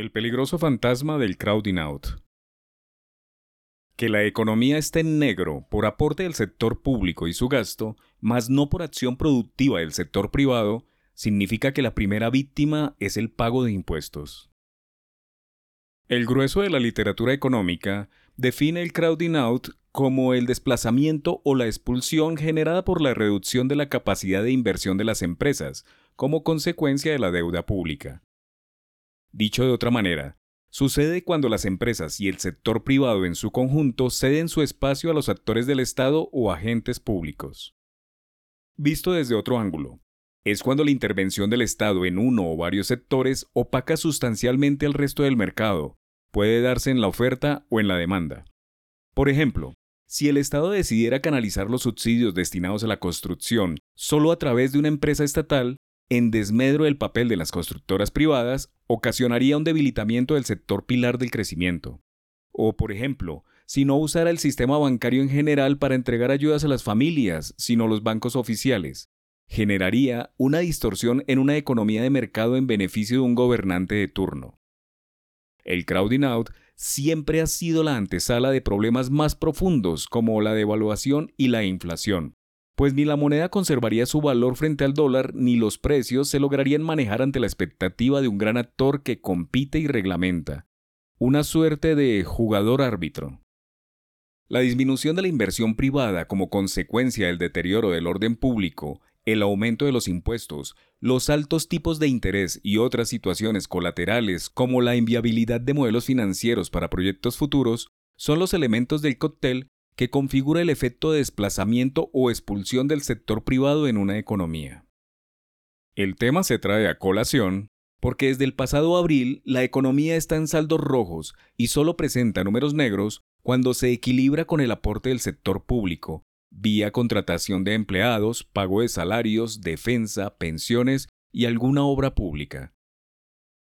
El peligroso fantasma del crowding out. Que la economía esté en negro por aporte del sector público y su gasto, más no por acción productiva del sector privado, significa que la primera víctima es el pago de impuestos. El grueso de la literatura económica define el crowding out como el desplazamiento o la expulsión generada por la reducción de la capacidad de inversión de las empresas como consecuencia de la deuda pública. Dicho de otra manera, sucede cuando las empresas y el sector privado en su conjunto ceden su espacio a los actores del Estado o agentes públicos. Visto desde otro ángulo, es cuando la intervención del Estado en uno o varios sectores opaca sustancialmente el resto del mercado, puede darse en la oferta o en la demanda. Por ejemplo, si el Estado decidiera canalizar los subsidios destinados a la construcción solo a través de una empresa estatal, en desmedro del papel de las constructoras privadas, ocasionaría un debilitamiento del sector pilar del crecimiento. O, por ejemplo, si no usara el sistema bancario en general para entregar ayudas a las familias, sino los bancos oficiales, generaría una distorsión en una economía de mercado en beneficio de un gobernante de turno. El crowding out siempre ha sido la antesala de problemas más profundos como la devaluación y la inflación, pues ni la moneda conservaría su valor frente al dólar ni los precios se lograrían manejar ante la expectativa de un gran actor que compite y reglamenta, una suerte de jugador árbitro. La disminución de la inversión privada como consecuencia del deterioro del orden público, el aumento de los impuestos, los altos tipos de interés y otras situaciones colaterales como la inviabilidad de modelos financieros para proyectos futuros son los elementos del cóctel que configura el efecto de desplazamiento o expulsión del sector privado en una economía. El tema se trae a colación porque desde el pasado abril la economía está en saldos rojos y solo presenta números negros cuando se equilibra con el aporte del sector público, vía contratación de empleados, pago de salarios, defensa, pensiones y alguna obra pública.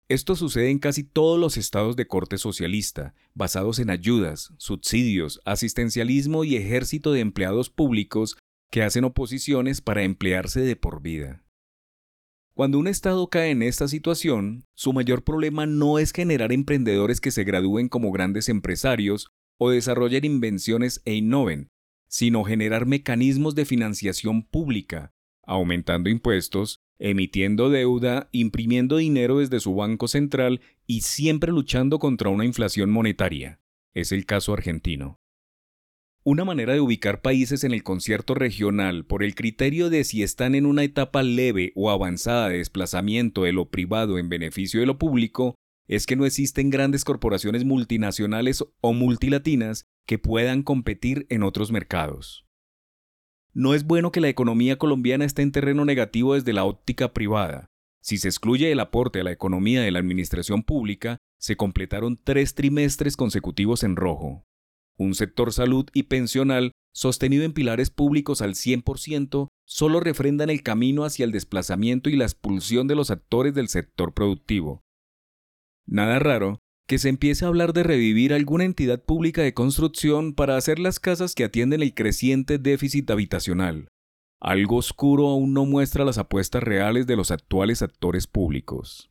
Esto sucede en casi todos los estados de corte socialista, basados en ayudas, subsidios, asistencialismo y ejército de empleados públicos que hacen oposiciones para emplearse de por vida. Cuando un Estado cae en esta situación, su mayor problema no es generar emprendedores que se gradúen como grandes empresarios o desarrollen invenciones e innoven, sino generar mecanismos de financiación pública, aumentando impuestos, emitiendo deuda, imprimiendo dinero desde su banco central y siempre luchando contra una inflación monetaria. Es el caso argentino. Una manera de ubicar países en el concierto regional por el criterio de si están en una etapa leve o avanzada de desplazamiento de lo privado en beneficio de lo público es que no existen grandes corporaciones multinacionales o multilatinas que puedan competir en otros mercados. No es bueno que la economía colombiana esté en terreno negativo desde la óptica privada. Si se excluye el aporte a la economía de la administración pública, se completaron tres trimestres consecutivos en rojo. Un sector salud y pensional sostenido en pilares públicos al 100% solo refrendan el camino hacia el desplazamiento y la expulsión de los actores del sector productivo. Nada raro que se empiece a hablar de revivir alguna entidad pública de construcción para hacer las casas que atienden el creciente déficit habitacional. Algo oscuro aún no muestra las apuestas reales de los actuales actores públicos.